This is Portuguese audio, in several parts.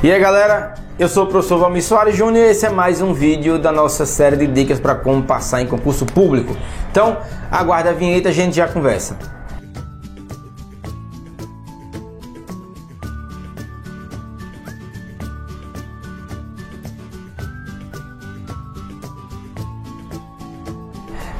E aí galera, eu sou o professor Valmir Soares Júnior e esse é mais um vídeo da nossa série de dicas para como passar em concurso público. Então, aguarda a vinheta a gente já conversa.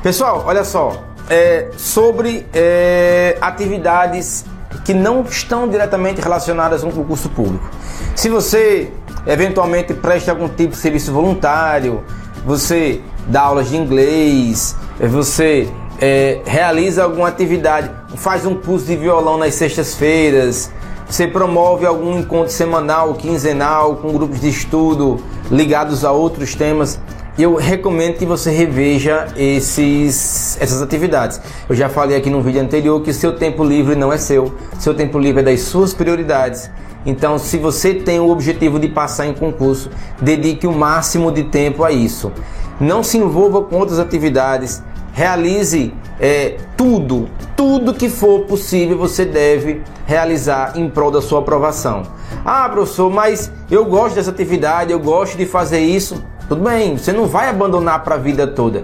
Pessoal, olha só, é, sobre é, atividades que não estão diretamente relacionadas com o concurso público. Se você eventualmente presta algum tipo de serviço voluntário, você dá aulas de inglês, você é, realiza alguma atividade, faz um curso de violão nas sextas-feiras, você promove algum encontro semanal, quinzenal, com grupos de estudo ligados a outros temas eu recomendo que você reveja esses, essas atividades. Eu já falei aqui no vídeo anterior que seu tempo livre não é seu, seu tempo livre é das suas prioridades. Então, se você tem o objetivo de passar em concurso, dedique o máximo de tempo a isso. Não se envolva com outras atividades, realize é, tudo, tudo que for possível você deve realizar em prol da sua aprovação. Ah, professor, mas eu gosto dessa atividade, eu gosto de fazer isso. Tudo bem, você não vai abandonar para a vida toda.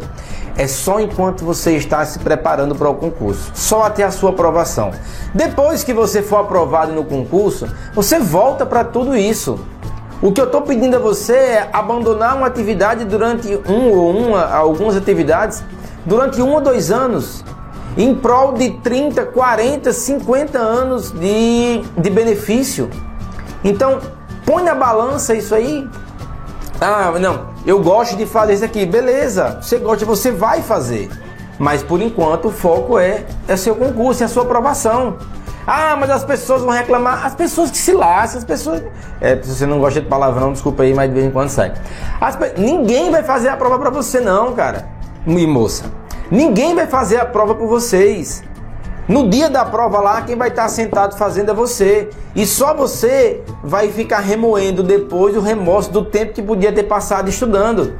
É só enquanto você está se preparando para o concurso, só até a sua aprovação. Depois que você for aprovado no concurso, você volta para tudo isso. O que eu estou pedindo a você é abandonar uma atividade durante um ou uma, algumas atividades, durante um ou dois anos, em prol de 30, 40, 50 anos de, de benefício. Então, põe na balança isso aí. Ah, não, eu gosto de fazer isso aqui. Beleza, você gosta, você vai fazer. Mas por enquanto o foco é, é seu concurso, é a sua aprovação. Ah, mas as pessoas vão reclamar. As pessoas que se lascam, as pessoas. É, se você não gosta de palavrão, desculpa aí, mas de vez em quando sai. As... Ninguém vai fazer a prova para você, não, cara. E moça. Ninguém vai fazer a prova por vocês. No dia da prova lá, quem vai estar sentado fazendo é você. E só você vai ficar remoendo depois o remorso do tempo que podia ter passado estudando.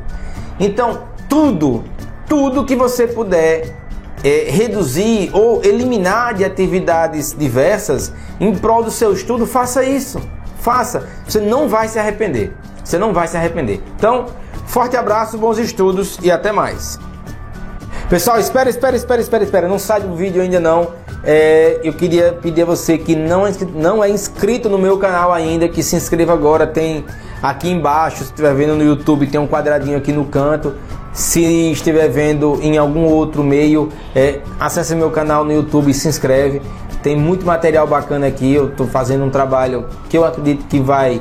Então, tudo, tudo que você puder é, reduzir ou eliminar de atividades diversas em prol do seu estudo, faça isso. Faça. Você não vai se arrepender. Você não vai se arrepender. Então, forte abraço, bons estudos e até mais. Pessoal, espera, espera, espera, espera, espera. Não sai do vídeo ainda não. É, eu queria pedir a você que não é, não é inscrito no meu canal ainda, que se inscreva agora. Tem aqui embaixo, se estiver vendo no YouTube, tem um quadradinho aqui no canto. Se estiver vendo em algum outro meio, é, acesse meu canal no YouTube e se inscreve. Tem muito material bacana aqui. Eu estou fazendo um trabalho que eu acredito que vai